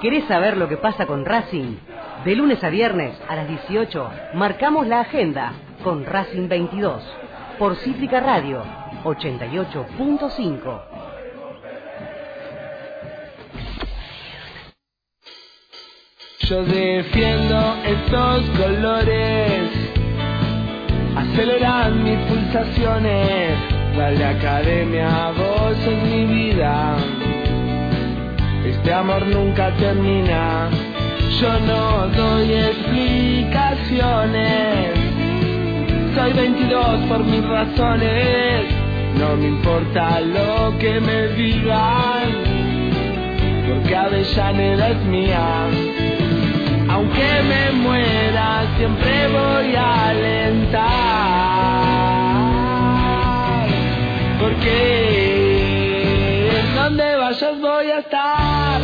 ¿Querés saber lo que pasa con Racing? De lunes a viernes a las 18 marcamos la agenda con Racing 22 por Cítrica Radio 88.5. Yo defiendo estos colores, aceleran mis pulsaciones. Dale academia, vos en mi vida. Este amor nunca termina. Yo no doy explicaciones. Soy 22 por mis razones. No me importa lo que me digan. Porque Avellaneda es mía. Aunque me muera, siempre voy a alentar. Porque vayas voy a estar.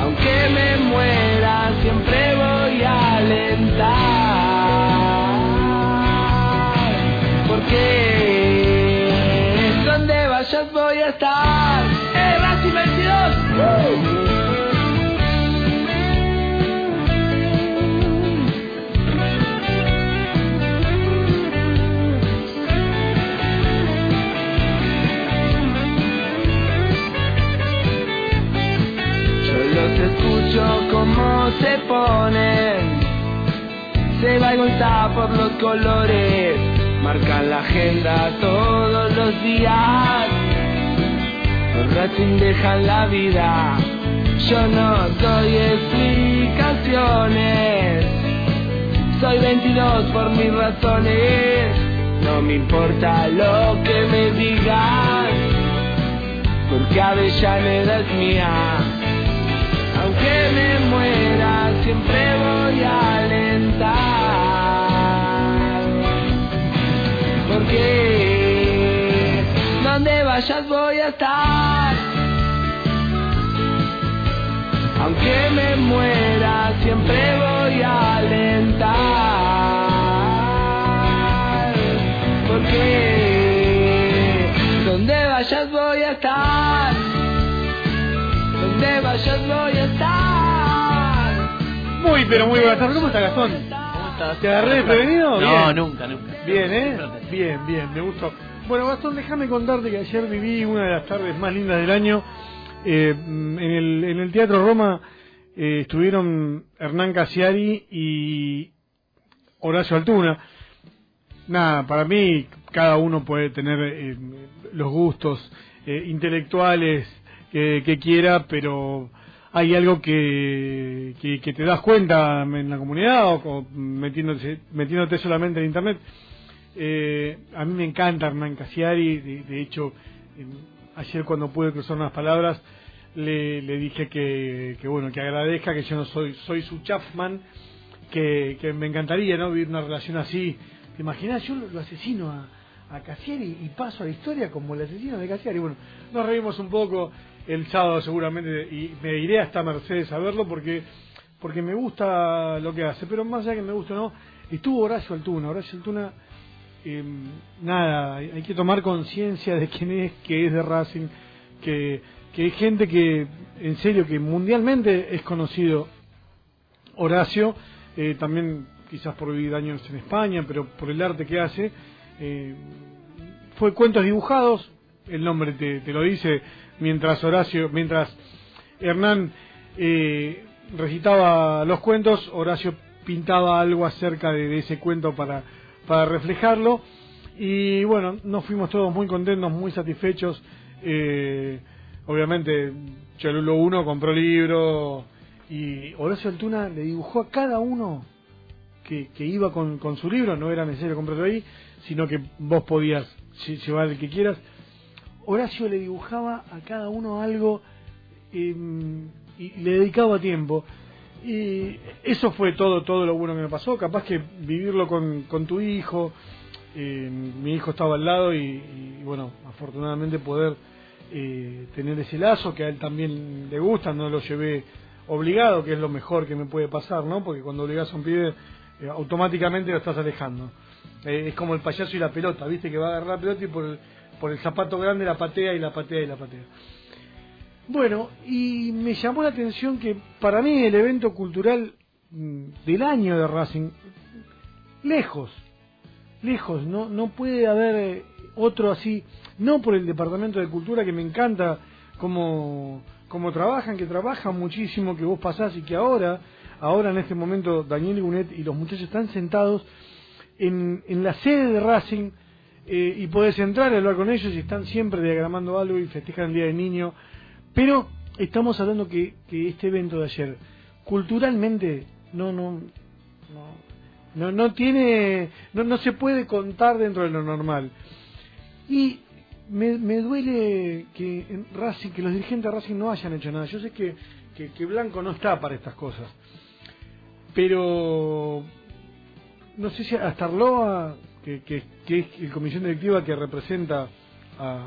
Aunque me muera, siempre voy a alentar. Porque donde vayas voy a estar. Se va a por los colores. Marcan la agenda todos los días. Los Racing dejan la vida. Yo no doy explicaciones. Soy 22 por mis razones. No me importa lo que me digan. Porque Avellaneda es mía. Aunque me muera, siempre voy a Porque donde vayas voy a estar. Aunque me muera, siempre voy a alentar. Porque donde vayas voy a estar. Donde vayas voy a estar. Muy, pero muy buenas. ¿Cómo está Gastón? ¿Te agarré desprevenido? No, Bien. nunca, nunca. Bien, ¿eh? Bien, bien, me gustó. Bueno, Gastón, déjame contarte que ayer viví una de las tardes más lindas del año. Eh, mm, en, el, en el Teatro Roma eh, estuvieron Hernán Casiari y Horacio Altuna. Nada, para mí cada uno puede tener eh, los gustos eh, intelectuales que quiera, pero hay algo que, que, te das cuenta en la comunidad o, o metiéndote, metiéndote solamente en internet. Eh, a mí me encanta Hernán Casiari, de, hecho, eh, ayer cuando pude cruzar unas palabras, le, le dije que, que bueno, que agradezca que yo no soy, soy su Chapman, que, que me encantaría no vivir una relación así. ¿Te imaginas? Yo lo, lo asesino a, a Casiari y paso a la historia como el asesino de Casiari. Bueno, nos reímos un poco el sábado seguramente y me iré hasta Mercedes a verlo porque porque me gusta lo que hace, pero más allá que me guste o no, estuvo Horacio Altuna. Horacio Altuna, eh, nada, hay que tomar conciencia de quién es, que es de Racing, que, que hay gente que, en serio, que mundialmente es conocido Horacio, eh, también quizás por vivir años en España, pero por el arte que hace. eh, fue cuentos dibujados, el nombre te, te lo dice, mientras Horacio, mientras Hernán eh, recitaba los cuentos, Horacio pintaba algo acerca de, ese cuento para, para reflejarlo. Y bueno, nos fuimos todos muy contentos, muy satisfechos. Eh, obviamente, Cholulo 1 compró libro y Horacio Altuna le dibujó a cada uno que, que iba con, con su libro, no era necesario comprarlo ahí, sino que vos podías lle- llevar el que quieras. Horacio le dibujaba a cada uno algo eh, y le dedicaba tiempo. Y eso fue todo, todo lo bueno que me pasó. Capaz que vivirlo con, con tu hijo, eh, mi hijo estaba al lado y, y, bueno, afortunadamente poder eh, tener ese lazo que a él también le gusta, no lo llevé obligado, que es lo mejor que me puede pasar, ¿no? Porque cuando obligas a un pibe, eh, automáticamente lo estás alejando. Eh, es como el payaso y la pelota, ¿viste? Que va a agarrar la pelota y por el, por el zapato grande la patea y la patea y la patea. Bueno, y me llamó la atención que para mí el evento cultural mm, del año de Racing, lejos, lejos, no, no puede haber eh, otro así, no por el Departamento de Cultura que me encanta como, como trabajan, que trabajan muchísimo, que vos pasás y que ahora, ahora en este momento Daniel Gunet y los muchachos están sentados en, en la sede de Racing eh, y podés entrar y hablar con ellos y están siempre diagramando algo y festejan el Día del Niño pero estamos hablando que, que este evento de ayer, culturalmente, no, no, no, no, tiene, no, no se puede contar dentro de lo normal. Y me, me duele que en Racing, que los dirigentes de Racing no hayan hecho nada. Yo sé que, que, Blanco no está para estas cosas, pero no sé si hasta Arloa, que, que, que es la comisión directiva que representa a,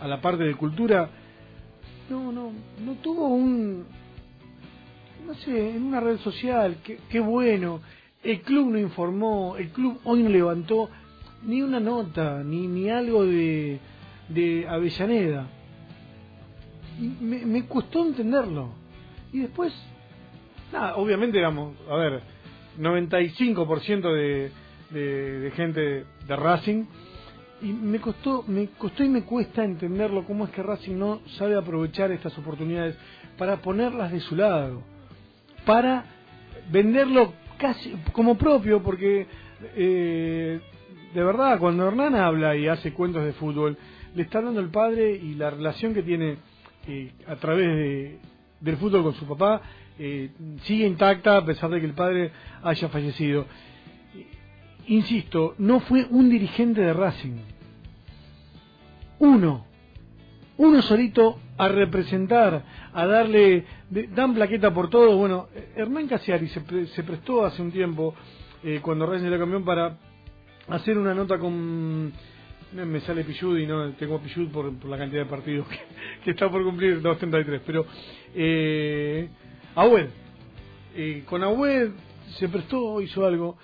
a la parte de cultura, no, no, no tuvo un, no sé, en una red social, qué, bueno, el club no informó, el club hoy no levantó ni una nota, ni, ni algo de, de Avellaneda. Y me, me costó entenderlo. Y después, nada, obviamente, digamos, a ver, 95% de, de, gente de Racing. Y me costó, me costó y me cuesta entenderlo cómo es que Racing no sabe aprovechar estas oportunidades para ponerlas de su lado, para venderlo casi como propio, porque eh, de verdad cuando Hernán habla y hace cuentos de fútbol, le está dando el padre y la relación que tiene eh, a través de, del fútbol con su papá eh, sigue intacta a pesar de que el padre haya fallecido insisto, no fue un dirigente de Racing. Uno. Uno solito a representar, a darle, dan plaqueta por todo. Bueno, Hernán Casiari se, se prestó hace un tiempo, eh, cuando Racing era campeón, para hacer una nota con me sale Pichud y no tengo Pichud por, por la cantidad de partidos que, está por cumplir 233 pero eh, eh, con Agüed se prestó hizo algo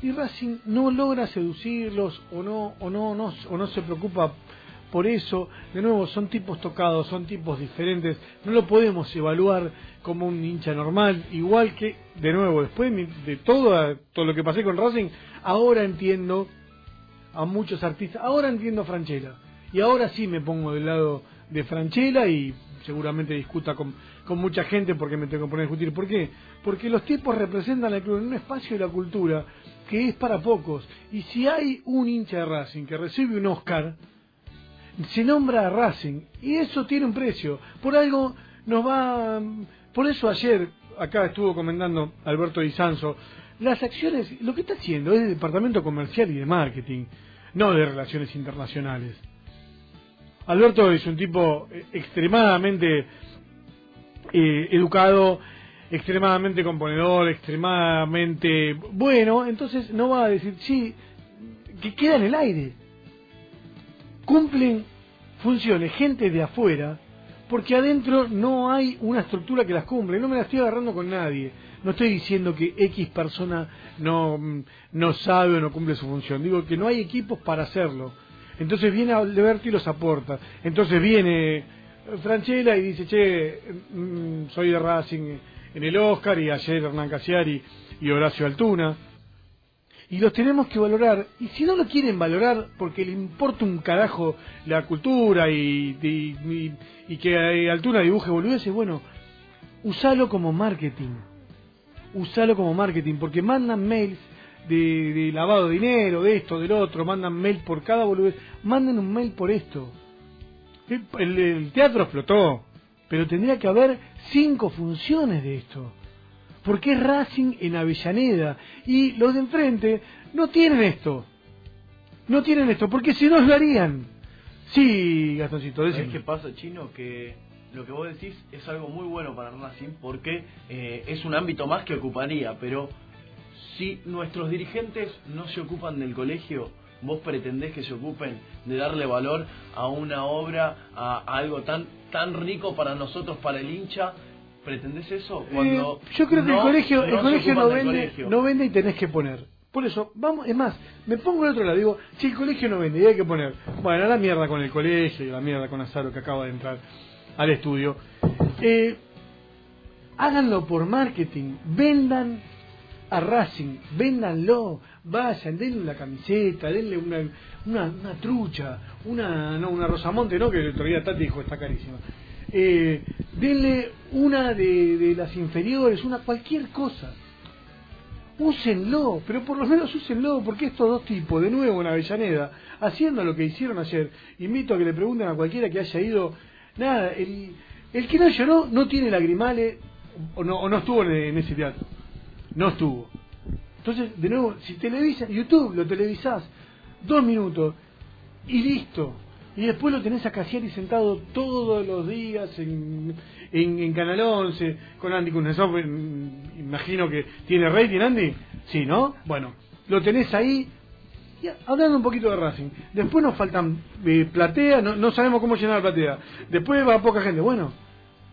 y Racing no logra seducirlos o no o no, no o no se preocupa por eso. De nuevo son tipos tocados son tipos diferentes. No lo podemos evaluar como un hincha normal. Igual que de nuevo después de todo todo lo que pasé con Racing ahora entiendo a muchos artistas. Ahora entiendo a Franchella. Y ahora sí me pongo del lado de Franchella y seguramente discuta con, con mucha gente porque me tengo que poner a discutir. ¿Por qué? Porque los tipos representan al club en un espacio de la cultura que es para pocos. Y si hay un hincha de Racing que recibe un Oscar, se nombra a Racing. Y eso tiene un precio. Por algo nos va... Por eso ayer, acá estuvo comentando Alberto Di Sanso, las acciones, lo que está haciendo es de departamento comercial y de marketing, no de relaciones internacionales. Alberto es un tipo eh, extremadamente eh, educado, extremadamente componedor, extremadamente bueno, entonces no va a decir, sí, que queda en el aire. Cumplen funciones gente de afuera, porque adentro no hay una estructura que las cumple. No me la estoy agarrando con nadie. No estoy diciendo que X persona no, no sabe o no cumple su función. Digo que no hay equipos para hacerlo. Entonces viene Alberto y los aporta. Entonces viene Franchella y dice, che, mm, soy de Racing en el Oscar y ayer Hernán Casiari y Horacio Altuna. Y los tenemos que valorar. Y si no lo quieren valorar porque le importa un carajo la cultura y, y, que Altuna dibuje boludeces, bueno, usalo como marketing. Usalo como marketing porque mandan mails de, lavado de dinero, de esto, del otro, mandan mail por cada boludez. Manden un mail por esto. el teatro explotó pero tendría que haber cinco funciones de esto. Porque es Racing en Avellaneda y los de enfrente no tienen esto. No tienen esto, porque si no lo harían. Sí, Gastoncito, ¿Sabes qué pasa, Chino? Que lo que vos decís es algo muy bueno para Racing porque eh, es un ámbito más que ocuparía, pero si nuestros dirigentes no se ocupan del colegio, vos pretendés que se ocupen de darle valor a una obra, a, algo tan tan rico para nosotros, para el hincha, ¿pretendés eso? Eh, Cuando yo creo que el colegio, el colegio no vende, no vende y tenés que poner. Por eso, vamos, es más, me pongo al otro lado, digo, si el colegio no vende y hay que poner, bueno, la mierda con el colegio y la mierda con Azaro que acaba de entrar. al estudio. Eh, háganlo por marketing, vendan a Racing, véndanlo, vayan, denle una camiseta, denle una, una, trucha, una, no, una Rosamonte, no, que el otro día Tati dijo está carísima. Eh, denle una de, de las inferiores, una cualquier cosa. Úsenlo, pero por lo menos úsenlo, porque estos dos tipos, de nuevo en Avellaneda, haciendo lo que hicieron ayer, invito a que le pregunten a cualquiera que haya ido, nada, el, el que no lloró no tiene lagrimales, o no, o no estuvo en, en ese teatro, no estuvo. Entonces, de nuevo, si televisas, YouTube lo televisás, dos minutos, y listo. Y después lo tenés a Cassiari sentado todos los días en, en, Canal 11 con Andy Kuznetsov. en- Imagino que tiene rating, Andy. Sí, ¿no? Bueno, lo tenés ahí. Y hablando un poquito de Racing. Después nos faltan eh, platea, no, no sabemos cómo llenar la platea. Después va poca gente. Bueno,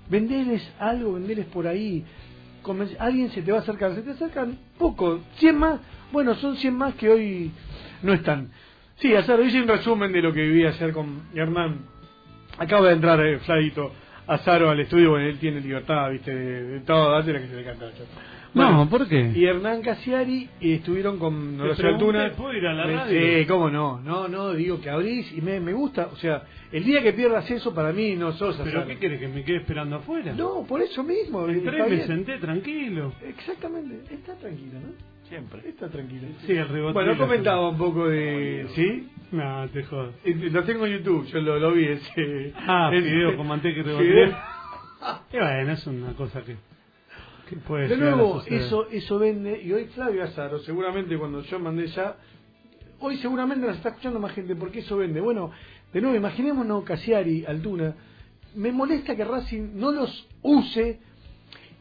vendeles algo, vendeles por ahí. Conven- Alguien se te va a acercar, se te acercan poco, 100 más. Bueno, son 100 más que hoy no están. Sí, hacer hice un resumen de lo que viví ayer con Hernán. Acaba de entrar eh, Flavito Azaro al estudio, bueno, él tiene libertad, viste, de, de todo, que se le canta. No, ¿por qué? Y Hernán Casiari y estuvieron con Horacio Altuna. ¿puedo ir a la Eh, radio? Sí, cómo no. No, no, digo que abrís y me, me gusta. O sea, el día que pierdas eso, para mí no sos ¿Pero qué querés que me quede esperando afuera? No, por eso mismo. Entré y me senté tranquilo. Exactamente, está tranquilo, ¿no? Siempre. Está tranquilo. Sí, el rebote. Bueno, comentaba un poco de... ¿Sí? No, te jodas. Eh, Lo tengo en YouTube, yo lo, lo vi ese... Ah, ese- video con manteca y rebote. Y bueno, es una cosa que, De nuevo, eso, eso vende, y hoy Flavio Azaro, seguramente cuando yo mandé ya, hoy seguramente nos está escuchando más gente, porque eso vende. Bueno, de nuevo, imaginémonos Casiari, Altuna, me molesta que Racing no los use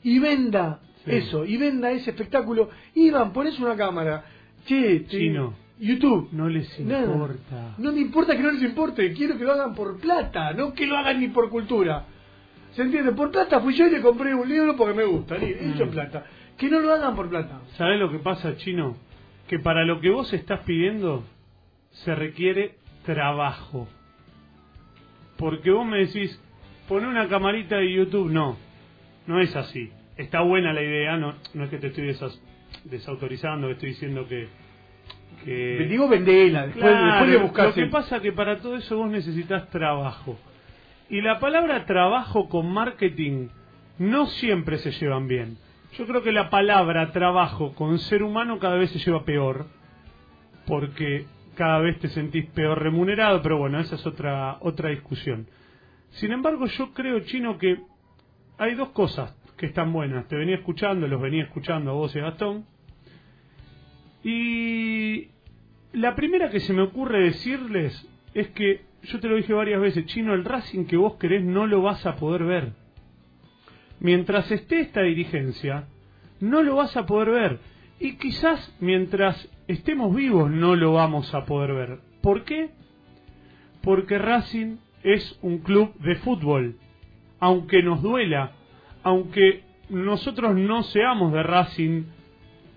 y venda Sí. eso, y venda ese espectáculo. Iván, pones una cámara, che, Chino. YouTube. No les Nada. importa. No me importa que no les importe, quiero que lo hagan por plata, no que lo hagan ni por cultura. ¿Se entiende? Por plata fui yo y le compré un libro porque me gusta, li- hecho Mm. plata. Que no lo hagan por plata. ¿Sabés lo que pasa, Chino? Que para lo que vos estás pidiendo se requiere trabajo. Porque vos me decís, poné una camarita de YouTube. No, no es así. Está buena la idea, no, no es que te estoy desas- desautorizando, que estoy diciendo que... que... Digo vendela, después, Claro, después le buscás. Lo que pasa que para todo eso vos necesitas trabajo. Y la palabra trabajo con marketing no siempre se llevan bien. Yo creo que la palabra trabajo con ser humano cada vez se lleva peor. Porque cada vez te sentís peor remunerado, pero bueno, esa es otra, otra discusión. Sin embargo, yo creo, Chino, que hay dos cosas que están buenas. Te venía escuchando, los venía escuchando a vos y a Gastón. Y la primera que se me ocurre decirles es que, yo te lo dije varias veces, Chino, el Racing que vos querés no lo vas a poder ver. Mientras esté esta dirigencia, no lo vas a poder ver. Y quizás mientras estemos vivos no lo vamos a poder ver. ¿Por qué? Porque Racing es un club de fútbol. Aunque nos duela, aunque nosotros no seamos de Racing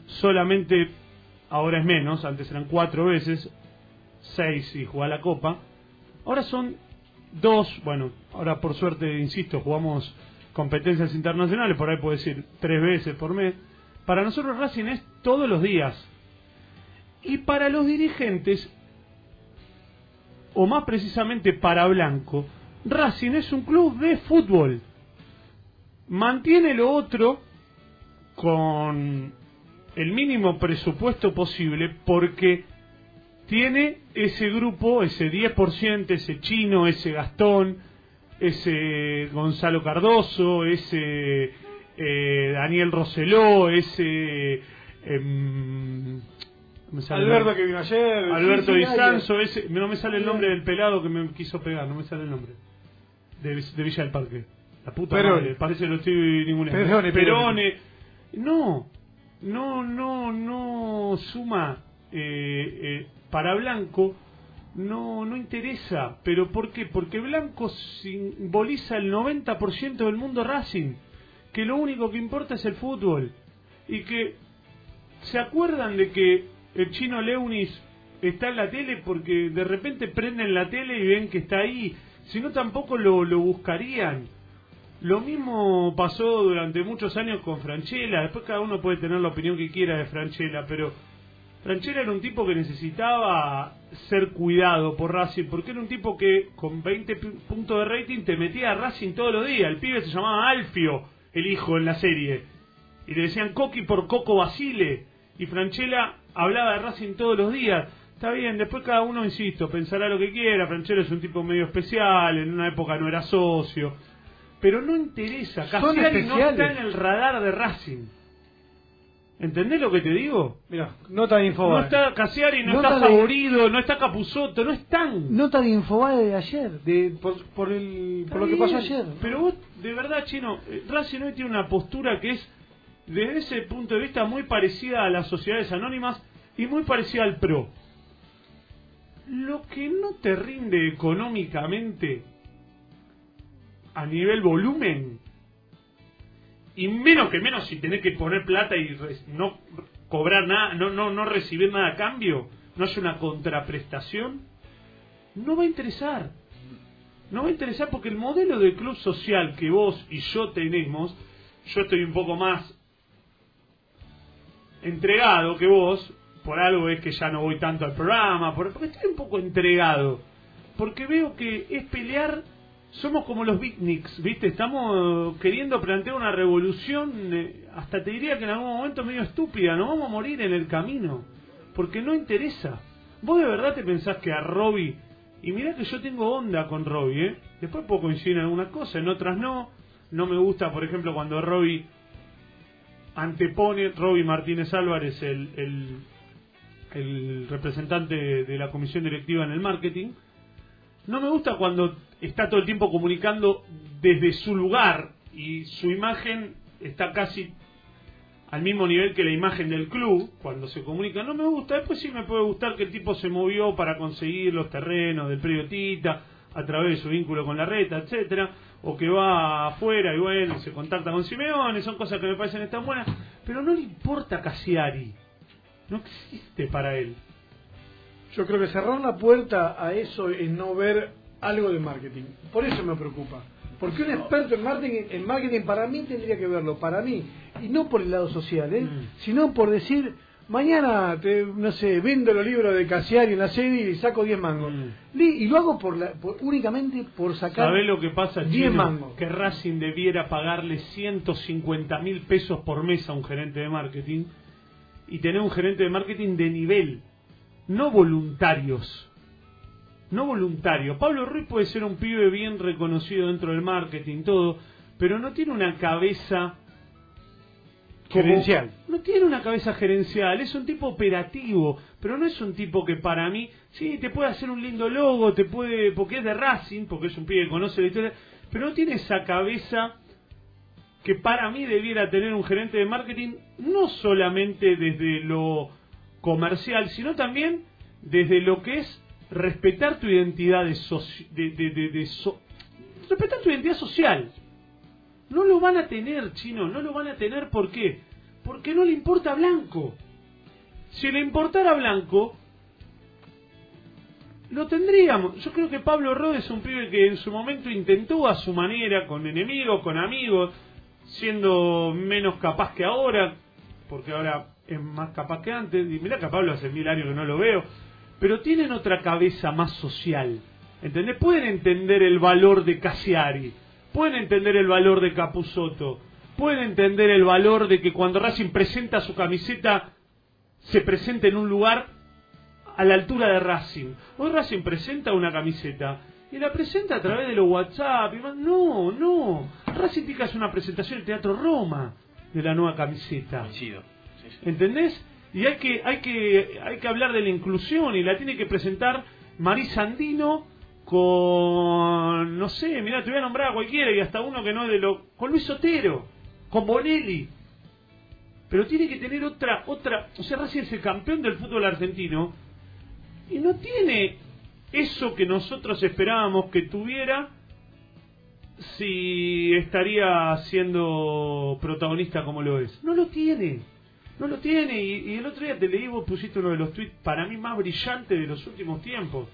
solamente, ahora es menos, antes eran cuatro veces, seis y jugar la Copa, ahora son dos, bueno, ahora por suerte, insisto, jugamos competencias internacionales, por ahí puedo decir tres veces por mes. Para nosotros Racing es todos los días. Y para los dirigentes, o más precisamente para Blanco, Racing es un club de fútbol. Mantiene lo otro con el mínimo presupuesto posible porque tiene ese grupo, ese 10%, ese chino, ese Gastón, ese Gonzalo Cardoso, ese eh, Daniel Roseló, ese... el Alberto que vino ayer. Alberto Di Sanso, ese, no me sale el nombre del pelado que me quiso pegar, no me sale el nombre. De, de Villa del Parque. La puta Perone. madre, parece que lo estoy ninguneando. Perone, Perone. No, no, no, no suma eh, eh, para Blanco. No, no interesa. ¿Pero por qué? Porque Blanco simboliza el 90% del mundo Racing. Que lo único que importa es el fútbol. Y que ¿Se acuerdan de que el chino Leunis está en la tele porque de repente prenden la tele y ven que está ahí? Si no, tampoco lo, lo buscarían. Lo mismo pasó durante muchos años con Franchella. Después cada uno puede tener la opinión que quiera de Franchella, pero Franchella era un tipo que necesitaba ser cuidado por Racing, porque era un tipo que con 20 puntos de rating te metía a Racing todos los días. El pibe se llamaba Alfio, el hijo en la serie. Y le decían Coqui por Coco Basile. Y Franchella hablaba de Racing todos los días. Está bien, después cada uno, insisto, pensará lo que quiera. Franchella es un tipo medio especial, en una época no era socio pero no interesa. Cassiari no está en el radar de Racing. ¿Entendés lo que te digo? Mira, nota de Infobae. No está Cassiari, no está Favorido, no está Capuzotto, no están. Nota de Infobae de ayer, de, por, por, el, por lo que pasó ayer. Pero vos, de verdad, Chino, eh, Racing hoy tiene una postura que es, desde ese punto de vista, muy parecida a las sociedades anónimas y muy parecida al PRO. Lo que no te rinde económicamente a nivel volumen y menos que menos si tenés que poner plata y no cobrar nada, no, no, no recibir nada a cambio, no hace una contraprestación, no va a interesar. No va a interesar porque el modelo de club social que vos y yo tenemos, yo estoy un poco más entregado que vos, por algo es que ya no voy tanto al programa, porque estoy un poco entregado, porque veo que es pelear somos como los beatniks, ¿viste? Estamos queriendo plantear una revolución, eh, hasta te diría que en algún momento medio estúpida, nos vamos a morir en el camino, porque no interesa. ¿Vos de verdad te pensás que a Robbie, y mirá que yo tengo onda con Robbie, ¿eh? Después puedo coincidir en algunas cosas, en otras no. No me gusta, por ejemplo, cuando Robbie antepone, Robbie Martínez Álvarez, el, el, el representante de la comisión directiva en el marketing, no me gusta cuando está todo el tiempo comunicando desde su lugar y su imagen está casi al mismo nivel que la imagen del club cuando se comunica. No me gusta, después sí me puede gustar que el tipo se movió para conseguir los terrenos del periodista a través de su vínculo con la reta, etcétera, o que va afuera y bueno, se contacta con Simeone, son cosas que me parecen tan buenas, pero no le importa Casiari. No existe para él. Yo creo que cerrar la puerta a eso es no ver algo de marketing. Por eso me preocupa. Porque un experto en marketing, en marketing para mí tendría que verlo, para mí, y no por el lado social, ¿eh? Mm. sino por decir, mañana, te, no sé, vendo los libros de Casiari en la serie y saco 10 mangos. Mm. Y lo hago por, la, únicamente por sacar ¿Sabés lo que pasa, 10 mangos? Que Racing debiera pagarle 150 mil pesos por mes a un gerente de marketing y tener un gerente de marketing de nivel no voluntarios. No voluntarios. Pablo Ruiz puede ser un pibe bien reconocido dentro del marketing, todo, pero no tiene una cabeza gerencial. No tiene una cabeza gerencial, es un tipo operativo, pero no es un tipo que para mí, sí, te puede hacer un lindo logo, te puede, porque es de Racing, porque es un pibe que conoce la historia, pero no tiene esa cabeza que para mí debiera tener un gerente de marketing, no solamente desde lo comercial, sino también desde lo que es respetar tu identidad de, de, respetar tu identidad social. No lo van a tener, chino, no lo van a tener, ¿por qué? Porque no le importa a Blanco. Si le importara a Blanco, lo tendríamos. Yo creo que Pablo Rode es un pibe que en su momento intentó a su manera, con enemigos, con amigos, siendo menos capaz que ahora, porque ahora es más capaz que antes. Y mira que Pablo hace mil años que no lo veo. Pero tienen otra cabeza más social. ¿Entendés? Pueden entender el valor de Cassiari. Pueden entender el valor de Capusotto. Pueden entender el valor de que cuando Racing presenta su camiseta, se presente en un lugar a la altura de Racing. Hoy Racing presenta una camiseta y la presenta a través de los WhatsApp. Y no, no. Racing Tica es una presentación del Teatro Roma de la nueva camiseta. ¿Entendés? Y hay que, hay que, hay que hablar de la inclusión y la tiene que presentar Marisa Andino con, no sé, mira, te voy a nombrar a cualquiera y hasta uno que no es de lo, con Luis Sotero, con Bonelli. Pero tiene que tener otra, otra, o sea, Racing es el campeón del fútbol argentino y no tiene eso que nosotros esperábamos que tuviera si estaría siendo protagonista como lo es. No lo tiene. No lo tiene. Y, el otro día te leí, vos pusiste uno de los tweets para mí más brillantes de los últimos tiempos.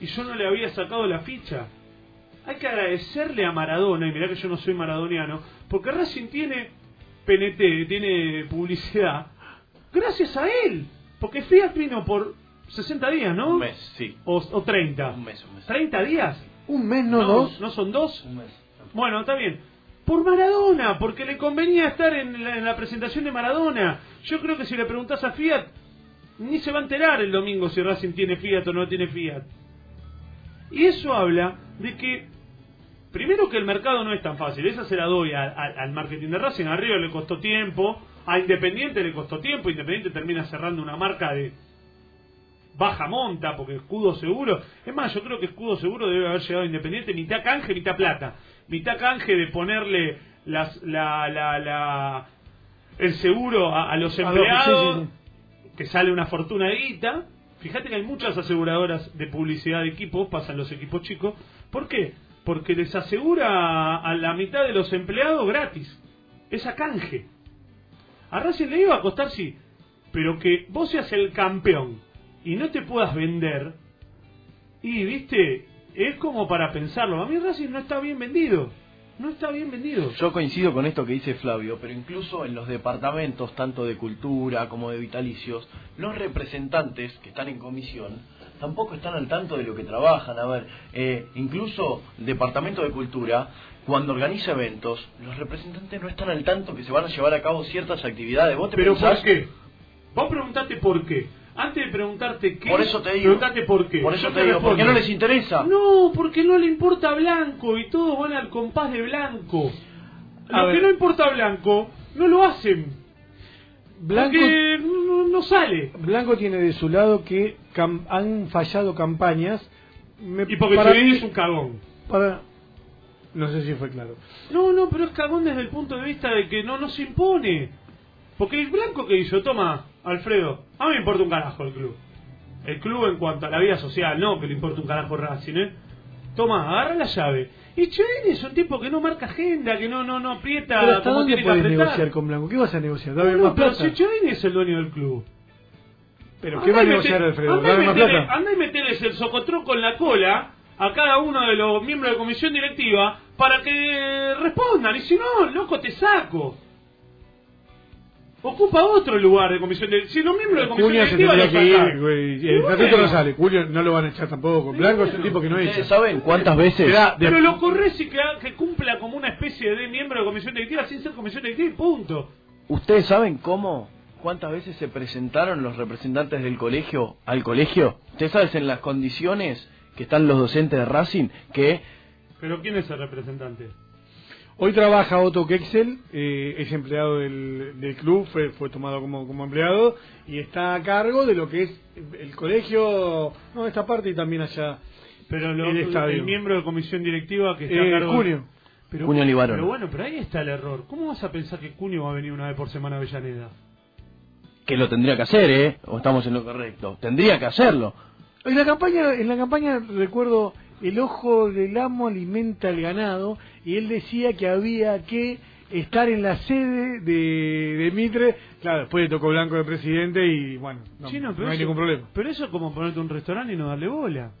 Y yo no le había sacado la ficha. hay que agradecerle a Maradona, y mirá que yo no soy maradoniano, porque Racing tiene PNT, tiene publicidad, gracias a él. Porque Fiat vino por 60 días, ¿no? Un mes, sí. O, o 30. Un mes, un mes. ¿30 días? Un mes, no, dos. ¿No son dos? Un mes. Bueno, está bien. Por Maradona, porque le convenía estar en la, en la presentación de Maradona. Yo creo que si le preguntás a Fiat, ni se va a enterar el domingo si Racing tiene Fiat o no tiene Fiat. Y eso habla de que, primero que el mercado no es tan fácil, esa se la doy al marketing de Racing, a Río le costó tiempo, a Independiente le costó tiempo, Independiente termina cerrando una marca de baja monta, porque escudo seguro, es más, yo creo que escudo seguro debe haber llegado a Independiente mitad canje, mitad plata, mitad canje de ponerle las, la, la, la, el seguro a, a los A los- empleados, sí, sí, que sale una fortuna de guita. Fíjate que hay muchas aseguradoras de publicidad de equipos, pasan los equipos chicos. ¿Por qué? Porque les asegura a la mitad de los empleados gratis. Esa canje. A Racing le iba a costar, sí. Pero que vos seas el campeón y no te puedas vender. Y, viste, es como para pensarlo. A mí Racing no está bien vendido. No está bien vendido. Yo coincido con esto que dice Flavio, pero incluso en los departamentos, tanto de cultura como de vitalicios, los representantes que están en comisión tampoco están al tanto de lo que trabajan. A ver, eh, incluso el departamento de cultura, cuando organiza eventos, los representantes no están al tanto que se van a llevar a cabo ciertas actividades. ¿Vos te Pero pensás- ¿por qué? Vos preguntate por qué. Antes de preguntarte qué, Por eso te digo. preguntate por qué. Por eso Yo te digo, respondo. porque no les interesa. No, porque no le importa Blanco y todos van al compás de Blanco. A Lo ver. que no importa a Blanco, no lo hacen. Blanco, Porque no, no sale. Blanco tiene de su lado que cam- han fallado campañas. Me- Y porque para mí- es un cagón. para- No sé si fue claro. No, no, pero es cagón desde el punto de vista de que no, no se impone. Porque el Blanco que hizo, toma, Alfredo, a mí me importa un carajo el club. El club en cuanto a la vida social, no que le importa un carajo Racing, ¿eh? Toma, agarra la llave. Y Chevy es un tipo que no marca agenda, que no, no, no aprieta Pero ¿hasta dónde puedes negociar con Blanco? ¿Qué vas a negociar? Dame no, más pero plata. si es el dueño del club. ¿Pero qué va a Andá negociar Alfredo? andá y ¿Dame más metele- plata? andá y meteles el socotroco en la cola a cada uno de los miembros de comisión directiva para que respondan. Y si no, loco, te saco. Ocupa otro lugar de comisión directiva. Si los miembros de comisión Cunha se directiva tendría los que sacan. ir, güey. El bueno. estatuto no sale. Julio no lo van a echar tampoco. Blanco es un tipo que no ¿Ustedes echa. saben cuántas veces... Será de- Pero lo corres y que, que cumpla como una especie de miembro de comisión directiva sin ser comisión directiva y punto. ¿Ustedes saben cómo? ¿Cuántas veces se presentaron los representantes del colegio al colegio? ¿Ustedes saben en las condiciones que están los docentes de Racing que Pero ¿quién es el representante? Hoy trabaja Otto Kexel, eh, es empleado del, del club, fue, fue tomado como, como empleado y está a cargo de lo que es el colegio, no, esta parte y también allá. Pero lo- El miembro de comisión directiva que está Eh, a cargo... Cunio. Pero, Cunio Libarón. Pero bueno, pero ahí está el error. ¿Cómo vas a pensar que Cunio va a venir una vez por semana a Avellaneda? que lo tendría que hacer, ¿eh? ¿O estamos en lo correcto? Tendría que hacerlo. En la campaña, en la campaña recuerdo el ojo del amo alimenta al ganado y él decía que había que estar en la sede de, de Mitre. Claro, después le tocó Blanco de presidente y bueno, no, Chino, pero no hay eso- ningún problema. Pero eso es como ponerte un restaurante y no darle bola.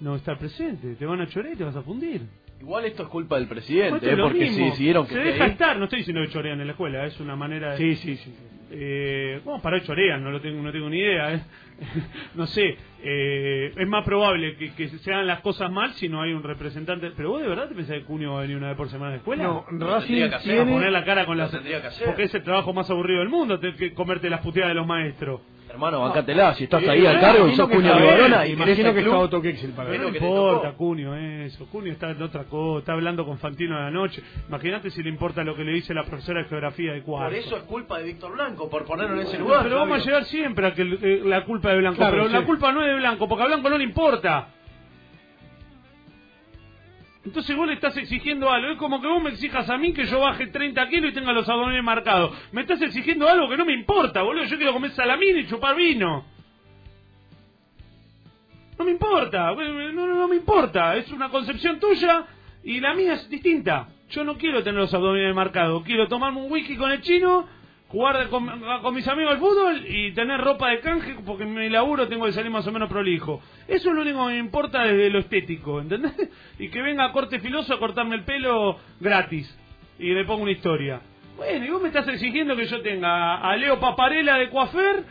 No estar presente. Te van a chorear y te vas a fundir. Igual esto es culpa del presidente, es ¿eh? Porque si siguieron que Se deja ahí- estar. No estoy diciendo que chorean en la escuela. Es una manera de... Sí, sí, sí. Eh, bueno, para eso chorean, no lo tengo, no tengo ni idea. ¿eh? no sé, eh, es más probable que, que se hagan las cosas mal si no hay un representante. Pero vos de verdad te pensás que Cunio va a venir una vez por semana a la escuela? No, Lo Racing tendría que hacer, a tiene... poner la cara con las tendría que hacer. porque es el trabajo más aburrido del mundo tener que comerte las puteadas de los maestros Hermano, bancátela, si estás ahí al cargo y sos Cunio querés imagino que está Otto para no importa. Cunio eso Cunio está en otra cosa está hablando con Fantino de la noche imagínate si le importa lo que le dice la profesora de geografía de cuarto Por eso es culpa de Víctor Blanco, por ponerlo en ese lugar. pero vamos a llegar siempre a que eh, la culpa de Blanco. Pero la culpa no es de Blanco, porque a Blanco no le importa. Entonces vos le estás exigiendo algo. Es como que vos me exijas a mí que yo baje 30 kilos y tenga los abdominales marcados. Me estás exigiendo algo que no me importa, boludo. Yo quiero comer salamín y chupar vino. No me importa, no, no, no me importa. Es una concepción tuya y la mía es distinta. Yo no quiero tener los abdominales marcados. Quiero tomarme un whisky con el chino, jugar con, mis amigos al fútbol y tener ropa de canje porque mi laburo tengo que salir más o menos prolijo. Eso es lo único que me importa desde lo estético, ¿entendés? Y que venga corte filoso a cortarme el pelo gratis y le pongo una historia. Bueno, y vos me estás exigiendo que yo tenga a Leo Paparela de Coafer,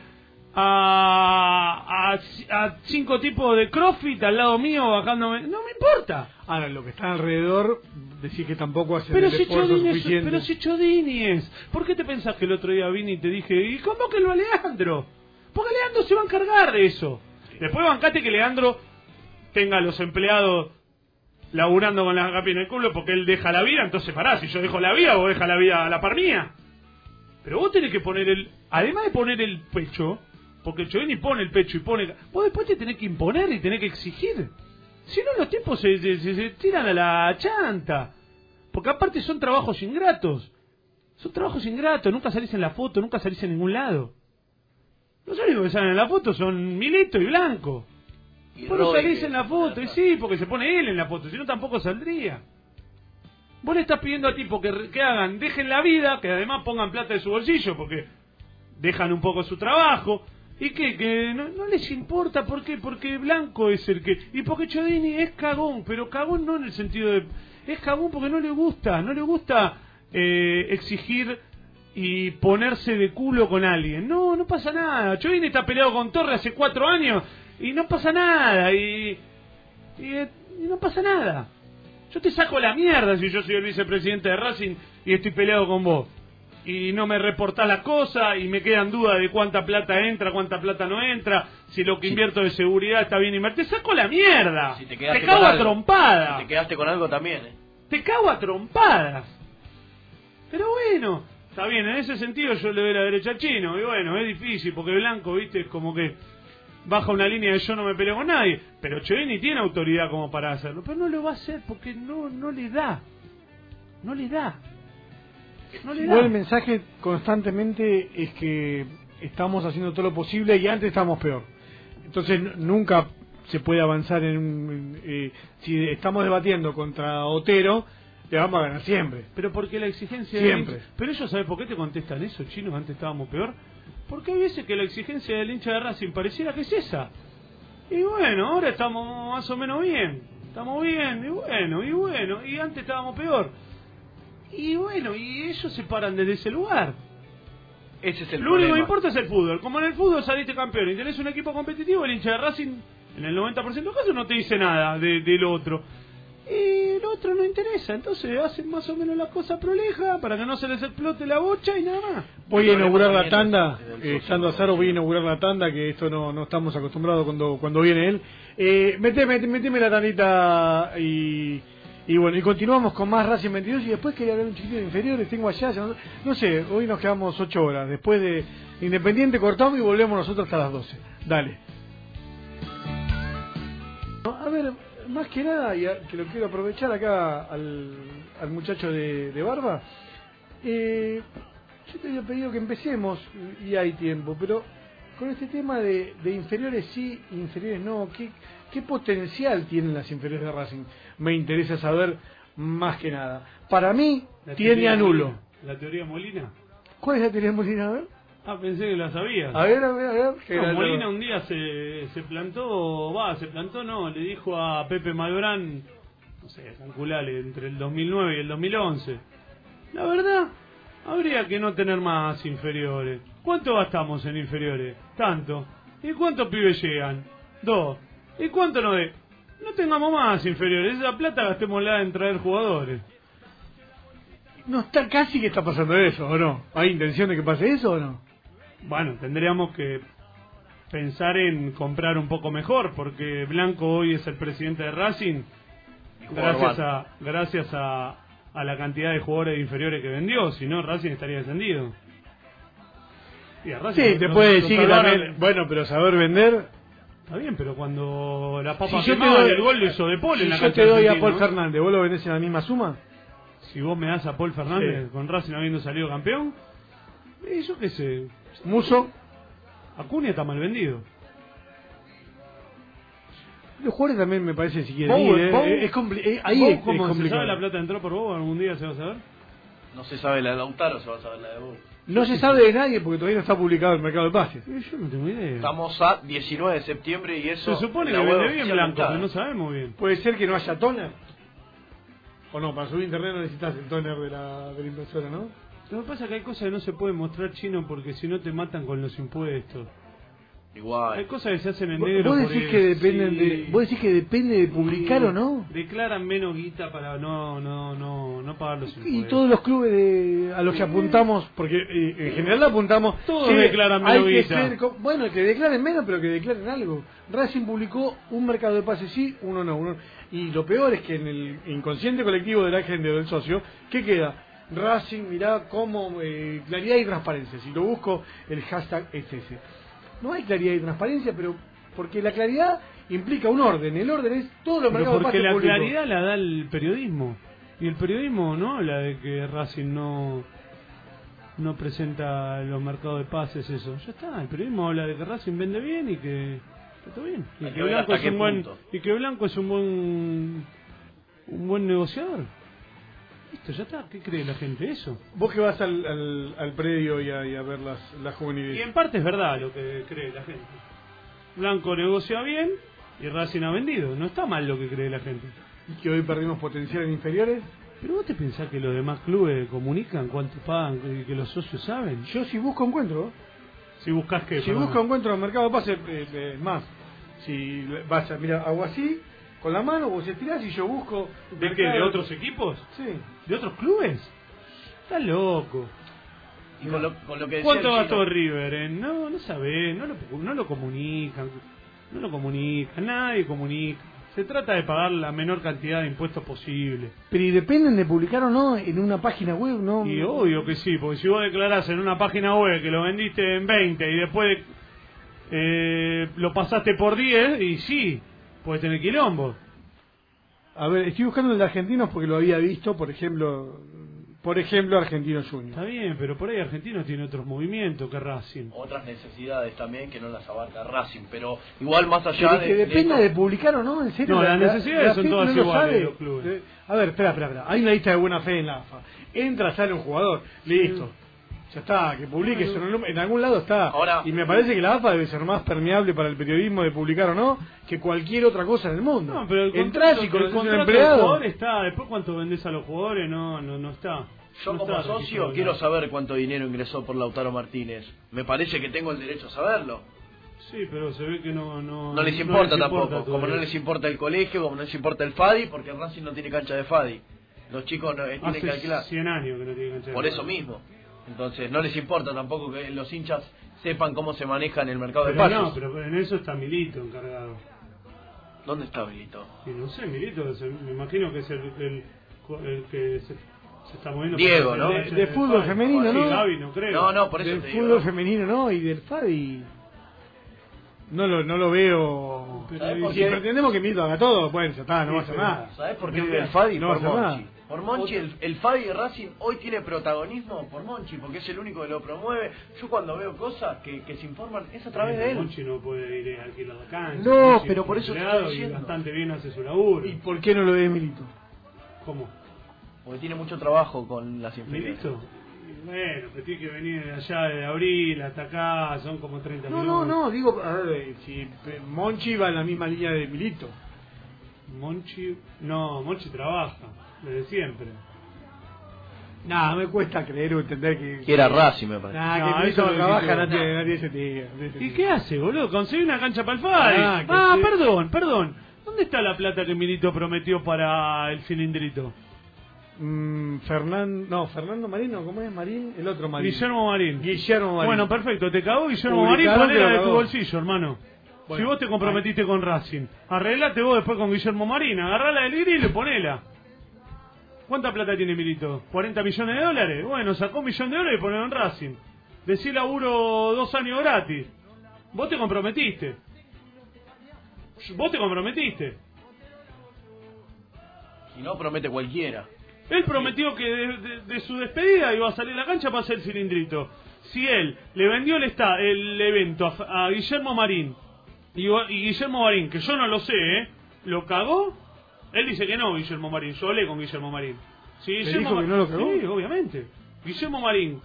a, a, a cinco tipos de CrossFit al lado mío bajándome. No me importa. Ahora, lo que está alrededor, decir que tampoco hacen Pero el si, esfuerzo Chodini es, suficiente. pero si Chodini es. ¿Por qué te pensás que el otro día vine y te dije, ¿y cómo que lo a Leandro? Porque Leandro se va a encargar de eso. Después bancate que Leandro tenga a los empleados laburando con la capa en el culo porque él deja la vida, entonces pará, si yo dejo la vida, vos deja la vida a la par mía. Pero vos tenés que poner el. Además de poner el pecho, porque el Chodini pone el pecho y pone. Vos después te tenés que imponer y tenés que exigir. Si no, los tipos se, se- se- se tiran a la chanta. Porque aparte son trabajos ingratos. Son trabajos ingratos, nunca salís en la foto, nunca salís en ningún lado. Los únicos que salen en la foto son Milito y Blanco. Y Vos no salís en la foto, y sí, porque se pone él en la foto, si no tampoco saldría. Vos le estás pidiendo a tipos que, que hagan, dejen la vida, que además pongan plata de su bolsillo, porque dejan un poco su trabajo, y que, que no, no les importa, ¿por qué? Porque Blanco es el que... Y porque Chodini es cagón, pero cagón no en el sentido de... Es cagón porque no le gusta, no le gusta eh, exigir y ponerse de culo con alguien. No, no pasa nada. Chodini está peleado con Torre hace cuatro años y no pasa nada. Y, y, eh, y no pasa nada. Yo te saco la mierda si yo soy el vicepresidente de Racing y estoy peleado con vos. Y no me reportás la cosa y me quedan dudas de cuánta plata entra, cuánta plata no entra, si lo que invierto de seguridad está bien invertido. Te saco la mierda. Si te cago a algo. trompada. Si te quedaste con algo también, ¿eh? Te cago a trompadas. Pero bueno, está bien, en ese sentido yo le doy la derecha al chino. Y bueno, es difícil porque Blanco, viste, es como que baja una línea de yo no me peleo con nadie. Pero Chovini tiene autoridad como para hacerlo. Pero no lo va a hacer porque no, no le da. No le da. No el mensaje constantemente es que estamos haciendo todo lo posible y antes estábamos peor. Entonces nunca se puede avanzar en un... eh, si estamos debatiendo contra Otero, le vamos a ganar siempre. Pero porque la exigencia Siempre. del hincha- Pero ellos, ¿sabes por qué te contestan eso, chinos? Antes estábamos peor. Porque hay veces que la exigencia del hincha de Racing pareciera que es esa. Y bueno, ahora estamos más o menos bien. Estamos bien, y bueno, y bueno. Y antes estábamos peor. Y bueno, y ellos se paran desde ese lugar. Ese es el Lo único que importa es el fútbol. Como en el fútbol saliste campeón y tenés un equipo competitivo, el hincha de Racing, en el 90% de los casos, no te dice nada de, del otro. Y el otro no interesa. Entonces hacen más o menos la cosa prolija para que no se les explote la bocha y nada más. Voy a inaugurar la tanda, eh. Sandro Azaro, voy a inaugurar la tanda, que esto no, no estamos acostumbrados cuando, cuando viene él. Eh, meteme, meteme la tandita y, y bueno, y continuamos con más Racing 22 y después quería hablar un chiquito de inferiores, tengo allá, no, sé, hoy nos quedamos 8 horas, después de Independiente cortamos y volvemos nosotros hasta las 12. Dale. A ver, más que nada, y a- que lo quiero aprovechar acá al, al muchacho de, de barba, eh, yo te había pedido que empecemos, y hay tiempo, pero con este tema de, de inferiores sí, inferiores no, ¿qué, ¿qué potencial tienen las inferiores de Racing? Me interesa saber más que nada. Para mí, La tiene a nulo. ¿La teoría Molina? ¿Cuál es la teoría Molina? A ver, Ah, pensé que la sabías. a ver, a ver. A ver No, Molina un día se, se plantó, va, se plantó no, le dijo a Pepe Malbrán, no sé, calculale, entre el 2009 y el 2011. La verdad, habría que no tener más inferiores. ¿Cuánto gastamos en inferiores? Tanto. ¿Y cuántos pibes llegan? Dos. ¿Y cuánto no de? No tengamos más inferiores, esa plata gastémosla en traer jugadores. No está casi que está pasando eso, ¿o no? ¿Hay intención de que pase eso o no? Bueno, tendríamos que pensar en comprar un poco mejor, porque Blanco hoy es el presidente de Racing, gracias a, gracias a, a la cantidad de jugadores inferiores que vendió, si no Racing estaría descendido. Y a Racing Sí, te puede decir que también, bueno, pero saber vender. Está bien, pero cuando la papa Si yo te quemaba doy- y el gol lo hizo de Paul si en la yo te doy a Paul. Fernández, ¿vos lo vendés en la misma suma? Si vos me das a Paul Fernández Sí. con Racing habiendo salido campeón, eh, yo qué sé, Muso, Acuña está mal vendido. los jugadores también me parece si quieren Bow, ir, eh, Bow, es compli- eh, ahí ¿Vos es, es cómo se complicado. sabe la plata entró por vos? ¿Algún día se va a saber? No se sabe la de Lautaro, se va a saber la de vos. No se sabe de nadie porque todavía no está publicado el mercado de pases. Yo no tengo idea. Estamos a 19 de septiembre y eso. Se supone que vende bien Blanco, pero no sabemos bien. Puede ser que no haya toner. O no, para subir internet no necesitas el toner de la, de la impresora, ¿no? Lo que pasa es que hay cosas que no se pueden mostrar chino porque si no te matan con los impuestos. Hay Igual. cosas que se hacen en Vos negro. vos decís que dependen Sí. de, vos decís que depende de publicar Sí. o no. Declaran menos guita para no no no no pagar los impuestos. Y todos los clubes de, a los que apuntamos, porque eh, en general apuntamos, Todos declaran menos hay que guita. ser bueno, que declaren menos, pero que declaren algo. Racing publicó un mercado de pases sí, uno no, uno Y lo peor es que en el inconsciente colectivo de la gente del socio, ¿qué queda? Racing, mirá cómo eh, claridad y transparencia. Si lo busco, el hashtag es ese. No hay claridad y transparencia, pero porque la claridad implica un orden. El orden es todos los Pero mercados de porque la públicos. claridad la da el periodismo. Y el periodismo no habla de que Racing no no presenta los mercados de pases, eso. Ya está, el periodismo habla de que Racing vende bien y que está todo bien. Y que, que Blanco es un buen y que Blanco es un buen un buen negociador. Listo, ya está. ¿Qué cree la gente eso? Vos que vas al, al, al predio y a, y a ver las, las Y juveniles. en parte es verdad lo que cree la gente. Blanco negocia bien y Racing ha vendido. No está mal lo que cree la gente. Y que hoy perdimos potencial en inferiores. Pero vos te pensás que los demás clubes comunican cuánto pagan y que los socios saben. Yo si busco encuentro. Si buscas que Si busco encuentro en el mercado de pases, eh, eh, más. Si vas a, mira, hago así, con la mano, vos estirás y yo busco... ¿De qué? ¿De otros equipos? Sí. ¿De otros clubes? Estás loco. Y con lo, con lo que decía ¿Cuánto gastó River? en- No, no sabés, no lo, no lo comunican. No lo comunican, nadie comunica. Se trata de pagar la menor cantidad de impuestos posible. Pero y dependen de publicar o no en una página web, ¿no? Y obvio que sí, porque si vos declarás en una página web que lo vendiste en 20 y después eh, lo pasaste por 10, y sí, puedes tener quilombo. A ver, estoy buscando el de argentinos porque lo había visto, por ejemplo, por ejemplo, Argentino Junior. Está bien, pero por ahí Argentinos tiene otros movimientos que Racing. Otras necesidades también que no las abarca Racing, pero igual más allá Pero de. que dependa de publicar o no, en serio. No, la- las la- necesidades la son todas no iguales de los clubes. A ver, espera, espera, espera. Hay una lista de buena fe en la AFA. Entra, sale un jugador, listo. Ya está, que publique. En algún- En algún lado está. Ahora- y me parece que la AFA debe ser más permeable para el periodismo de publicar o no que cualquier otra cosa en el mundo. No, pero el Entrás contrato, y el empleado. jugador está, después cuánto vendés a los jugadores no no no está. Yo No como está socio quiero nada. saber cuánto dinero ingresó por Lautaro Martínez. Me parece que tengo el derecho a saberlo. Sí, pero se ve que no no No les importa les tampoco, importa como no les importa el colegio, como no les importa el FADI, porque el Racing no tiene cancha de FADI. Los chicos no, eh, tienen que alquilar. 100 años que no tiene cancha de Por eso mismo. Entonces no les importa tampoco que los hinchas sepan cómo se maneja en el mercado de pases. no, pero en eso está Milito encargado. ¿Dónde está Belito? Y no sé, Milito, me imagino que es el, el, el que se, se está moviendo. Diego, ¿no? De- fútbol Fadi. femenino, Sí, ¿no? Gaby, no creo. No, no, por eso del te digo. fútbol femenino no y del FADI no lo, no lo veo Pero ¿Sabés por si pretendemos que Milito haga todo bueno ya está no va a hacer nada ¿Sabes por qué el Fadi? no va a por hacer Monchi. nada Por Monchi, el, de Racing hoy tiene protagonismo por Monchi, porque es el único que lo promueve. Yo cuando veo cosas que, que se informan es a través de él. Monchi no puede ir a alquilar la cancha. No, Monchi pero es por eso estoy y bastante bien hace su laburo. y por qué no lo ve Milito ¿Cómo? Porque tiene mucho trabajo con las inferiores. ¿Milito? Bueno, que tiene que venir de allá de abril hasta acá, son como 30 no minutos. no no digo a ver, si eh, Monchi va en la misma línea de Milito Monchi, no, Monchi trabaja, desde siempre. nada me cuesta creer o entender que Que era Racing, me parece. Nah, No, que eso trabaja no tiene no tiene ese ¿Y tío. qué hace, boludo? Conseguí una cancha para el Fadi. Ah, Ah, perdón, perdón. ¿Dónde está la plata que Milito prometió para el cilindrito? Mm, Fernando no Fernando Marino ¿cómo es Marín? el otro Marín Guillermo Marín. Marín Bueno, perfecto, te cagó Guillermo Marín, que lo de tu bolsillo, hermano. Bueno, si vos te comprometiste con Racing, arreglate vos después con Guillermo Marín, agarrala del grill y ponela. ¿Cuánta plata tiene Milito? ¿40 millones de dólares? Bueno, sacó un millón de dólares y ponelo en Racing. Decí laburo dos años gratis. Vos te comprometiste. Vos te comprometiste. Si no, promete cualquiera. Él prometió que de, de- de su despedida iba a salir a la cancha para hacer el cilindrito. Si él le vendió el, esta- el evento a, a Guillermo Marín y, y Guillermo Marín, que yo no lo sé, ¿eh? ¿lo cagó? Él dice que no, Guillermo Marín. Yo hablé con Guillermo Marín. Si Guillermo dijo que no lo cagó? Sí, obviamente. Guillermo Marín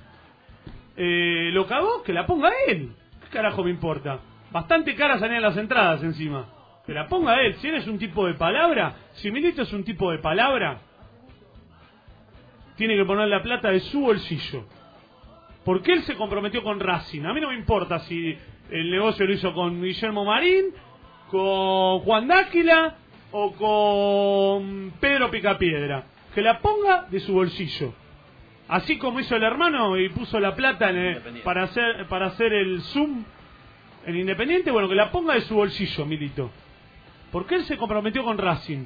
eh, lo cagó, que la ponga él. ¿Qué carajo me importa? Bastante caras salían las entradas encima. Que la ponga él. Si eres un tipo de palabra, si Milito es un tipo de palabra, tiene que poner la plata de su bolsillo. Porque él se comprometió con Racing. A mí no me importa si el negocio lo hizo con Guillermo Marín, con Juan Dáquila o con Pedro Picapiedra. Que la ponga de su bolsillo. Así como hizo el hermano y puso la plata en el- para hacer para hacer el Zoom en Independiente, bueno, que la ponga de su bolsillo, Milito. Porque él se comprometió con Racing.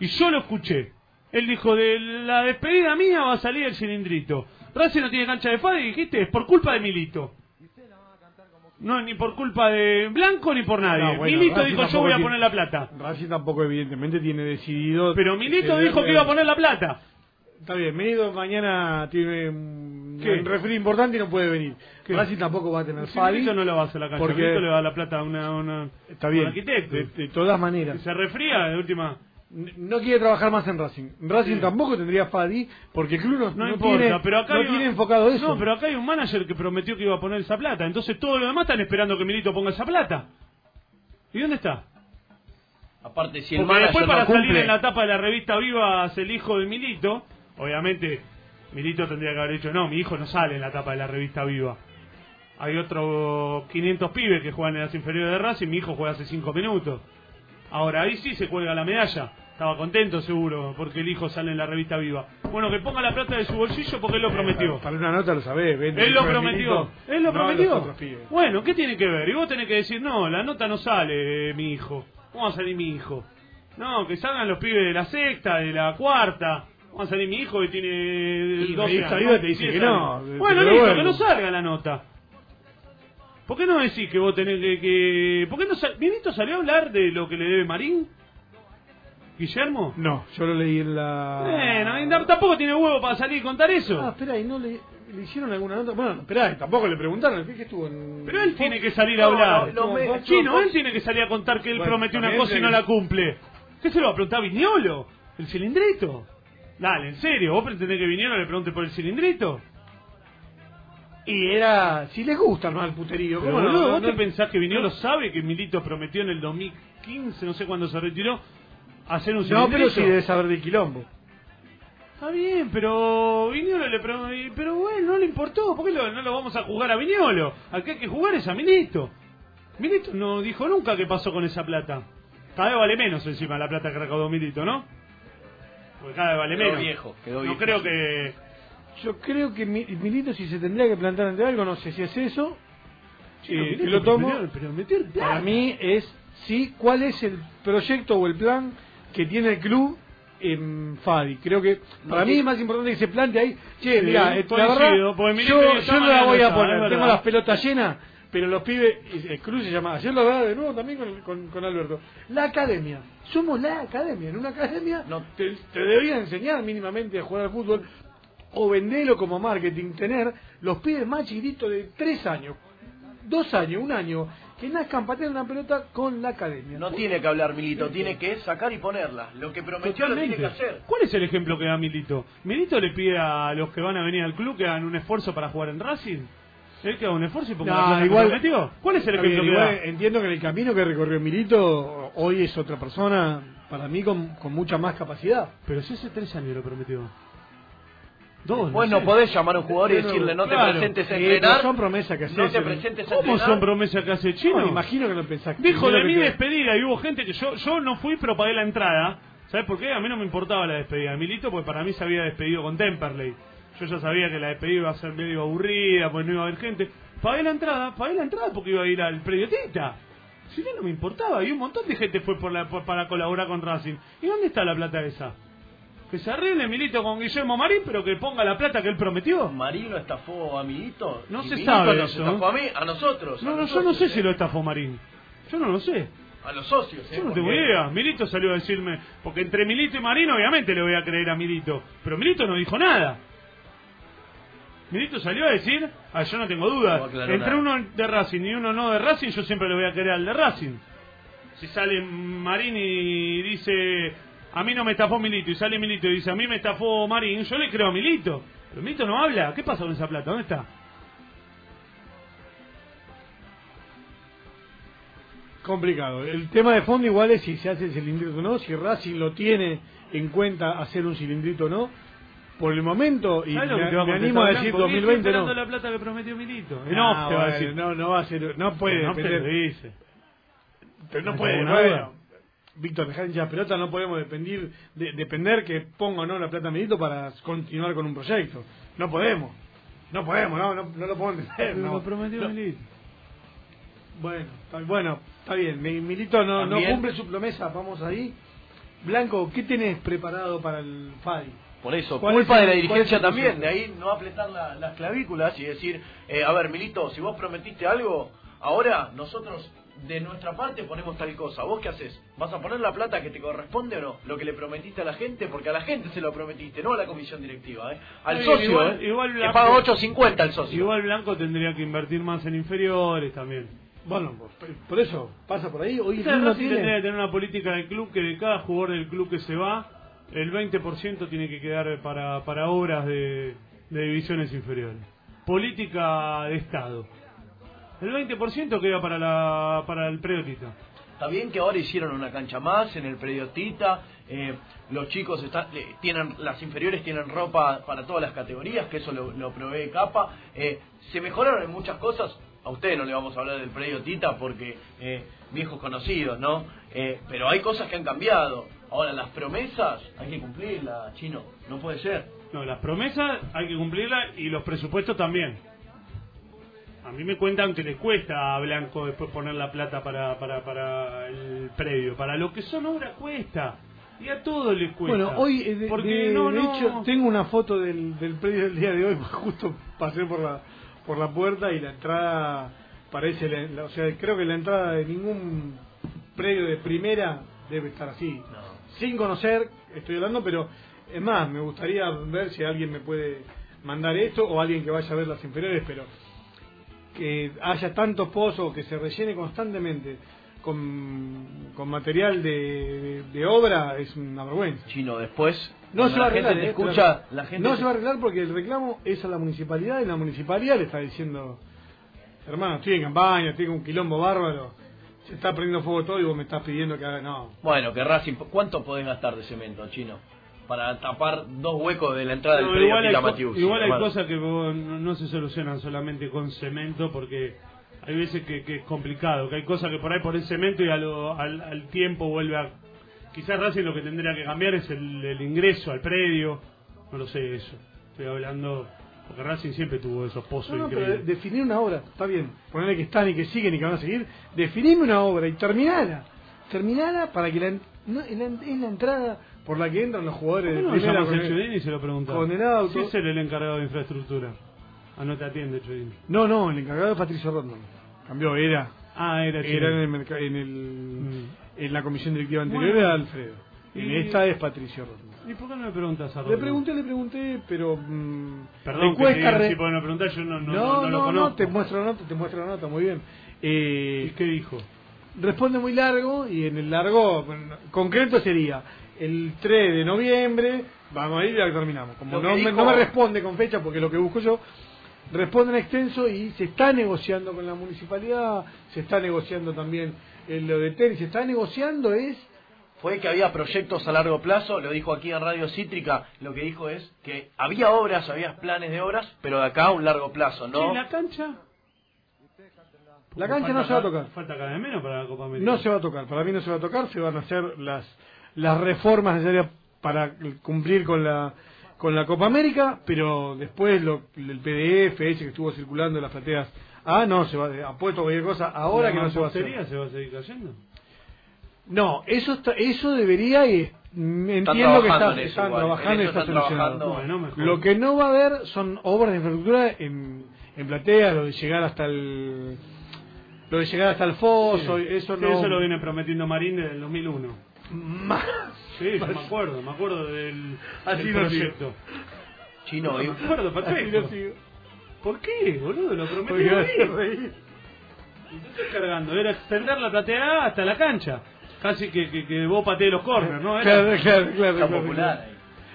Y yo lo escuché. Él dijo, de la despedida mía va a salir el cilindrito. Racing no tiene cancha de fada y dijiste, es por culpa de Milito. No, ni por culpa de Blanco ni por nadie. No, bueno, Milito Racing dijo, yo voy a poner la plata. Racing tampoco evidentemente tiene decidido... Pero Milito dijo que iba a poner la plata. Está bien, Milito mañana tiene un refri importante y no puede venir. ¿Qué? Racing tampoco va a tener Si. Milito no lo va a hacer la cancha. porque- Milito le va a la plata a una, una- Está a un bien, arquitecto. de, de todas maneras. Se refría, de última... No quiere trabajar más en Racing. Racing Sí. tampoco tendría Fadi porque el club no, No, no importa, tiene, pero acá no hay tiene enfocado eso. No, pero acá hay un manager que prometió que iba a poner esa plata. Entonces todos los demás están esperando que Milito ponga esa plata. ¿Y dónde está? Aparte, si el Porque manager después para no salir cumple, en la tapa de la revista Vivas el hijo de Milito, obviamente Milito tendría que haber dicho, no, mi hijo no sale en la tapa de la revista Viva. Hay otros 500 pibes que juegan en las inferiores de Racing, mi hijo juega hace 5 minutos. Ahora ahí sí se cuelga la medalla. Estaba contento seguro porque el hijo sale en la revista Viva. Bueno, que ponga la plata de su bolsillo porque él lo prometió. Para una nota lo sabés. vende Él lo prometió. Él lo no prometió. Bueno, ¿qué tiene que ver? Y vos tenés que decir, no, la nota no sale, eh, mi hijo. ¿Cómo va a salir mi hijo? No, que salgan los pibes de la sexta, de la cuarta. ¿Cómo va a salir mi hijo que tiene Y 12 revista años? Viva te dice 10 que no, años. Bueno, listo, que no salga la nota. ¿Por qué no decís que vos tenés que... que... ¿Por qué no sal... ¿Vinito salió a hablar de lo que le debe Marín? ¿Guillermo? No, yo lo leí en la... Bueno, tampoco tiene huevo para salir y contar eso. Ah, espera, ¿y no le, le hicieron alguna nota? Bueno, espera, tampoco le preguntaron, ¿qué que estuvo en... Pero él tiene que salir a hablar. no, no, me- Chino, él tiene que salir a contar que él Bueno, prometió una cosa y no la cumple. ¿Qué se lo va a preguntar a Viñolo? ¿El cilindrito? Dale, en serio, ¿vos pretendés que Viñolo le pregunte por el cilindrito? Y era... Si les gusta más el puterío, Pero, ¿cómo no? ¿vos no- te pensás que Viñolo sabe que Milito prometió en el 2015, no sé cuándo se retiró, hacer un No, pero sí debe saber de quilombo. Está bien, pero Viñolo le preguntó, pero bueno, no le importó, ¿por qué lo- no lo vamos a jugar a Viñolo? Al que hay que jugar es a Milito. Milito no dijo nunca qué pasó con esa plata. Cada vez vale menos encima la plata que recaudó Milito, ¿no? Porque cada vez vale Quedó menos. viejo, quedó no creo que... Yo creo que Mi- Milito si se tendría que plantar ante algo, no sé si es eso, Chino, eh, que lo tomo, pero plata. para mí es sí, cuál es el proyecto o el plan que tiene el club en Fadi. Creo que para mí es más importante que se plante ahí, che, Sí, mira, la verdad, yo, yo no la voy a poner, tengo las pelotas llenas, pero los pibes, el club se llama, ayer lo hablaba de nuevo también con, con, con Alberto, la academia, somos la academia, en una academia No. te, te deberían enseñar mínimamente a jugar al fútbol o venderlo como marketing, tener los pibes más chiquitos de tres años, dos años, un año, que nazcan para tener una pelota con la academia. No tiene que hablar Milito, tiene que sacar y ponerla. Lo que prometió lo tiene que hacer. ¿Cuál es el ejemplo que da Milito? Milito le pide a los que van a venir al club que hagan un esfuerzo para jugar en Racing. Él que haga un esfuerzo y ponga No, la igual- prometió. ¿Cuál es el ejemplo bien, que igual da? Entiendo que en el camino que recorrió Milito, hoy es otra persona, para mí con, con mucha más capacidad. Pero si hace tres años lo prometió. Dos. Vos no no sé. podés llamar a un jugador y decirle no claro. te presentes a Sí, entrenar. son promesas que No te eh. presentes a ¿Cómo entrenar. son promesas que hace Chino? No, me imagino que lo pensaste. Dijo de mi despedida y hubo gente que yo yo no fui pero pagué la entrada. ¿Sabes por qué? A mí no me importaba la despedida de Milito porque para mí se había despedido con Temperley. Yo ya sabía que la despedida iba a ser medio aburrida, pues no iba a haber gente. Pagué la entrada, pagué la entrada porque iba a ir al predio Tita. Si no, no me importaba. Y un montón de gente fue por la, por- para colaborar con Racing. ¿Y dónde está la plata esa? Que se arregle Milito con Guillermo Marín, pero que ponga la plata que él prometió. Marino estafó a Milito. No y se Milito sabe nos eso, estafó a mí, a nosotros. No, a no, yo no sé ¿eh? si lo estafó Marín. Yo no lo sé. A los socios, ¿eh? Yo no tengo idea. Milito salió a decirme. Porque entre Milito y Marín, obviamente le voy a creer a Milito. Pero Milito no dijo nada. Milito salió a decir. Ah, yo no tengo duda. No entre uno de Racing y uno no de Racing, yo siempre le voy a creer al de Racing. Si sale Marín y dice a mí no me estafó Milito. Y sale Milito y dice, a mí me estafó Marín. Yo le creo a Milito. Pero Milito no habla. ¿Qué pasa con esa plata? ¿Dónde está? Complicado. El tema de fondo igual es si se hace el cilindrito o no, si Racing lo tiene en cuenta hacer un cilindrito o no. Por el momento, y me, animo a decir 2020 no. la plata que prometió Milito. Ah, no, no, no, va a ser, no puede, no, no puede, no puede, Víctor, dejar hinchar pelota, no podemos depender, de- depender que ponga o no la plata Milito para continuar con un proyecto. No podemos. No podemos, no, no, no lo puedo entender. Pero no. lo prometió No. Milito. Bueno, está, bueno, está bien. Mi- Milito no, no cumple su promesa, vamos ahí. Blanco, ¿qué tenés preparado para el FAI? Por eso, ¿Cuál culpa es de la dirigencia también, de ahí no apretar la- las clavículas y decir, eh, a ver, Milito, si vos prometiste algo, ahora nosotros de nuestra parte ponemos tal cosa. ¿Vos qué haces? ¿Vas a poner la plata que te corresponde o no? Lo que le prometiste a la gente, porque a la gente se lo prometiste, no a la comisión directiva, ¿eh? Al Sí, socio, igual- ¿eh? igual que Blanco- paga 8.50 el socio. Igual Blanco tendría que invertir más en inferiores también. Bueno, por, eso, pasa por ahí. Hoy Quizás no Racing tendría tiene. que tener una política del club que de cada jugador del club que se va, el 20% tiene que quedar para, para obras de, de divisiones inferiores. Política de Estado. El 20% queda para, la, para el preotito. Está bien que ahora hicieron una cancha más en el predio Tita, eh, los chicos están, eh, tienen, las inferiores tienen ropa para todas las categorías, que eso lo, lo provee Capa. Eh, se mejoraron en muchas cosas, a ustedes no le vamos a hablar del predio Tita porque eh, viejos conocidos, ¿no? Eh, pero hay cosas que han cambiado. Ahora, las promesas hay que cumplirlas, chino, no puede ser. No, las promesas hay que cumplirlas y los presupuestos también. A mí me cuentan que les cuesta a Blanco después poner la plata para, para, para el predio. Para lo que son obras cuesta. Y a todo les cuesta. Bueno, hoy, eh, de, Porque de- no, de no- hecho, tengo una foto del, del predio del día de hoy, justo pasé por la, por la puerta y la entrada parece, la- la- o sea, creo que la entrada de ningún predio de primera debe estar así. Sin conocer, estoy hablando, pero es más, me gustaría ver si alguien me puede mandar esto o alguien que vaya a ver las inferiores, pero que haya tantos pozos, que se rellene constantemente con, con material de, de- obra es una vergüenza. Chino, después, No se va a arreglar, eh, escucha, la gente no se va a arreglar porque el reclamo es a la municipalidad y la municipalidad le está diciendo, hermano, estoy en campaña, estoy con un quilombo bárbaro, se está prendiendo fuego todo y vos me estás pidiendo que haga, no. Bueno, que Racing, ¿cuánto podés gastar de cemento, chino? Para tapar dos huecos de la entrada No, del predio igual hay, igual hay cosas que vos no, no se solucionan solamente con cemento porque hay veces que, que es complicado, que hay cosas que por ahí pones cemento y a lo- al, al tiempo vuelve a... Quizás Racing lo que tendría que cambiar es el, el ingreso al predio, no lo sé eso, estoy hablando... Porque Racing siempre tuvo esos pozos No, no, pero increíbles. definir una obra, está bien, ponerle que están y que siguen y que van a seguir, definime una obra y terminala, terminala para que la, es la entrada por la que entran los jugadores ¿Por de no primera con el- y se lo preguntás? con el auto. Si es él el encargado de infraestructura. Ah, no te atiende Chodini. No, no, el encargado es Patricio Rodman. Cambió, era. Ah, era Era en, el en, el, Mm. en la comisión directiva anterior Bueno. era Alfredo. En Y- esta es Patricio Rodman. ¿Y por qué no le preguntas a Le Rodman? pregunté, le pregunté, pero. mm, Perdón, le que cuesta. re- preguntás, yo no, no, no, no, lo no, conozco. no, te muestro la nota, te muestro la nota, muy bien. ¿Y Eh, qué dijo? responde muy largo y en el largo concreto sería el 3 de noviembre, vamos a ir y ya terminamos. Como no, me, no me responde con fecha porque lo que busco yo, responde en extenso y se está negociando con la municipalidad, se está negociando también en lo de tenis, se está negociando es Fue que había proyectos a largo plazo, lo dijo aquí en Radio Cítrica, lo que dijo es que había obras, había planes de obras, pero de acá a un largo plazo, ¿no? ¿Y la cancha? la cancha no se va a ca- tocar. Falta cada vez menos para la Copa América. No se va a tocar, para mí no se va a tocar, se van a hacer las las reformas necesarias para cumplir con la con la Copa América, pero después lo, el PDF ese que estuvo circulando en las plateas, ah, no, se va, apuesto a cualquier cosa, ahora ¿La que no se va a hacer. se va a seguir cayendo? No, eso está, eso debería y entiendo que está- en eso están igual, trabajando en y está están. Bueno. Lo que no va a haber son obras de infraestructura en, en platea, lo de llegar hasta el lo de llegar hasta el foso, Sí. eso Sí, no eso lo viene prometiendo Marín desde el 2001. Más. Sí, yo me acuerdo, me acuerdo del, Así del no proyecto. Chino, Me y- acuerdo, Así perfecto. sigo. ¿Por qué, boludo? Lo me reír. Y te estoy cargando, era extender la platea hasta la cancha. Casi que, que, que vos patees los corners, ¿no? Era- Claro, claro, claro, está claro, popular claro.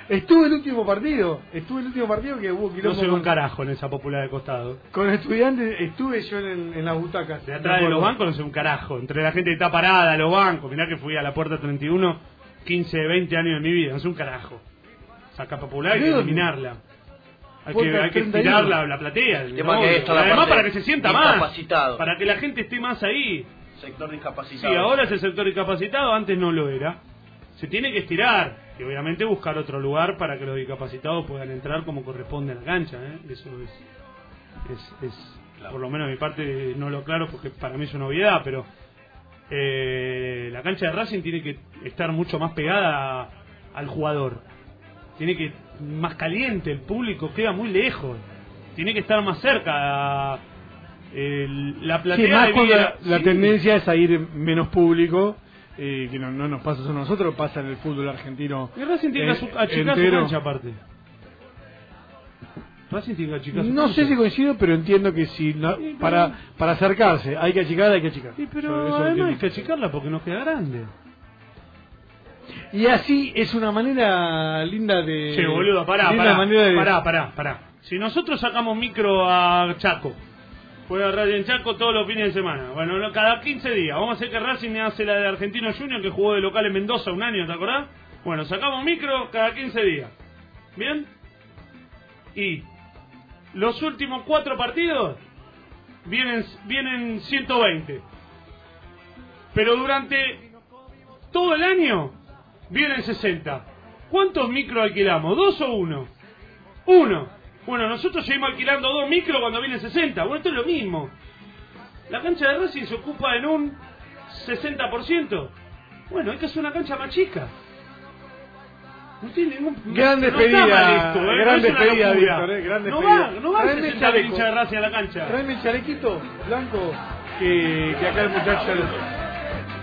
Estuve el último partido, estuve el último partido que hubo No quilombo se ve un con, carajo en esa popular de costado. con estudiantes, estuve yo en, en las butacas. De atrás de los bancos no se ve un carajo. Entre la gente que está parada, los bancos. Mirá que fui a la puerta 31, 15, 20 años de mi vida. No es un carajo. Saca popular hay ¿De que eliminarla. Hay que, hay que 31. estirar la, la platea. El tema ¿no? que está la Además parte para que se sienta más. Para que la gente esté más ahí. Sector Sí, discapacitado. ahora es el sector discapacitado, antes no lo era. Se tiene que estirar y obviamente buscar otro lugar para que los discapacitados puedan entrar como corresponde a la cancha. ¿eh? Eso es, es, es por lo menos de mi parte no lo aclaro porque para mí es una obviedad, pero eh, la cancha de Racing tiene que estar mucho más pegada a- al jugador. Tiene que más caliente, el público queda muy lejos. Tiene que estar más cerca. el- la platea Sí, más la, tendencia es a ir menos público, eh, que no, no nos pasa solo a nosotros, pasa en el fútbol argentino. Y Racing tiene eh, achicar su entero. cancha aparte. Racing tiene su No cancha. sé si coincido, pero entiendo que si no- Sí, pero- para para acercarse hay que achicar, hay que achicar. Sí, pero eso además hay que achicarla porque nos queda grande. Y así es una manera linda de. Che, boludo, pará, pará, manera de- pará, pará, pará. Si nosotros sacamos micro a Chaco, juega Racing en Chaco todos los fines de semana. Bueno, no, cada 15 días. Vamos a hacer que Racing hace la de Argentino Junior que jugó de local en Mendoza un año, ¿te acordás? Bueno, sacamos micro cada 15 días. ¿Bien? Y los últimos cuatro partidos vienen, vienen 120. Pero durante todo el año vienen 60. ¿Cuántos micros alquilamos? ¿Dos o uno? Uno. Bueno, nosotros seguimos alquilando dos micros cuando vienen 60. Bueno, esto es lo mismo. La cancha de Racing se ocupa en un 60%. Bueno, hay que hacer una cancha más chica. No tiene ningún Gran no despedida, mal esto, ¿eh? gran No despedida. Víctor, ¿eh? Gran No va, no va a Traeme 60 chaleco. hinchas de Racing a la cancha. Tráeme el chalequito blanco que, que acá el muchacho.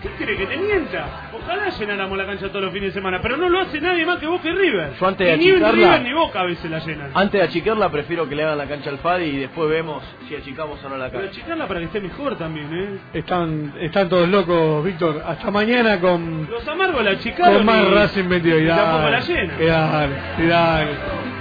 ¿Qué quiere que te mienta? Ojalá llenáramos la cancha todos los fines de semana, pero no lo hace nadie más que Boca y River. Yo antes de y ni achicarla- River ni Boca a veces la llenan. Antes de achicarla, prefiero que le hagan la cancha al Fadi y después vemos si achicamos o no la Pero cancha. achicarla para que esté mejor también, ¿eh? Están, están todos locos, Víctor. Hasta mañana con, Los amargos la achicaron con más y- Racing 22. y Y tampoco la y dale, y dale.